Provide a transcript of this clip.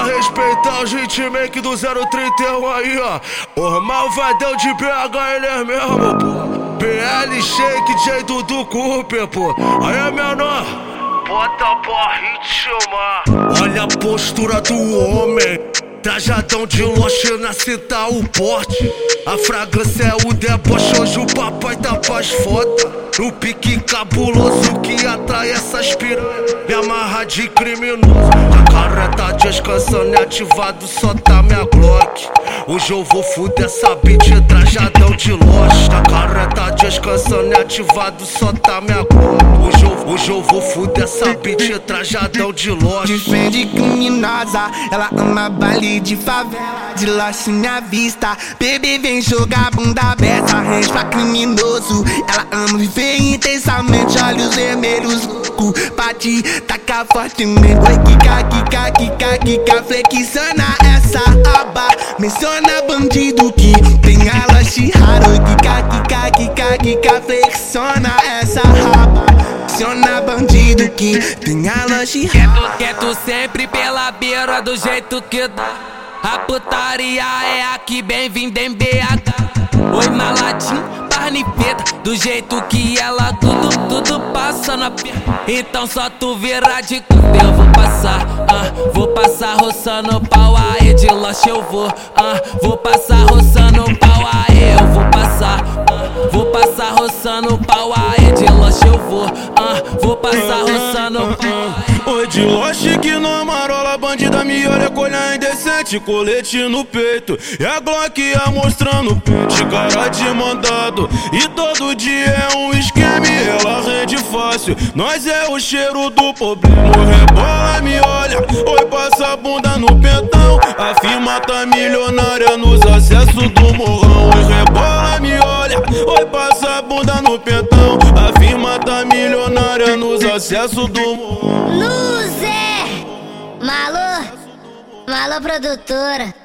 Pra respeitar os hitmakers do 031 aí, ó. Os malvadão de BH, ele é mesmo, pô. PL Shake, J Dudu Cooper, pô. Aí é menor. Bota pra ritmo. Olha a postura do homem. Trajadão de loja na cinta o porte. A fragrância é o deboche, hoje o papai tá pras fotos. No pique cabuloso que atrai essas piranhas. Amarra de criminoso. A cara tá descansando e ativado, só tá minha Glock. Hoje eu vou fuder essa bitch trajadão de loja. A cara tá descansando e ativado, só tá minha Glock. Hoje eu, hoje eu vou fuder essa bitch trajadão de loja. Defende criminosa, ela ama baile de favela, de lochinha vista. Bebê vem jogar bunda aberta, range pra criminoso. Ela ama viver intensamente, olhos vermelhos, louco. Pra te tacar fortemente. Oi, kika, kika, kika, kika, flexiona essa aba. Menciona bandido que tem a loja rara. Oi, kika, kika, kika, kika, flexiona essa raba. Menciona bandido que tem a loja rara. Quieto, sempre pela beira do jeito que dá. A putaria é aqui, bem-vindo em BH. Oi, parnipeta, do jeito que ela tudo, tudo passa na perna. Então só tu virar de canto, eu vou passar, ah, vou passar roçando pau aí de loche eu vou, ah, vou passar roçando pau aí, eu vou passar, ah, vou passar roçando pau aí de loche eu vou, ah, vou passar roçando pau. Oi de loche marola, bandida me olha com olhar indecente, colete no peito e a Glock ia mostrando pente, cara de mandado e todo dia é um esquema e ela rende fácil. Nós é o cheiro do problema, rebola me olha, oi passa a bunda no pentão, a firma tá milionária nos acessos do morrão, oi rebola me olha, oi passa a bunda no pentão, a firma tá milionária nos acessos do morrão. Luzer! Malô! Malô produtora!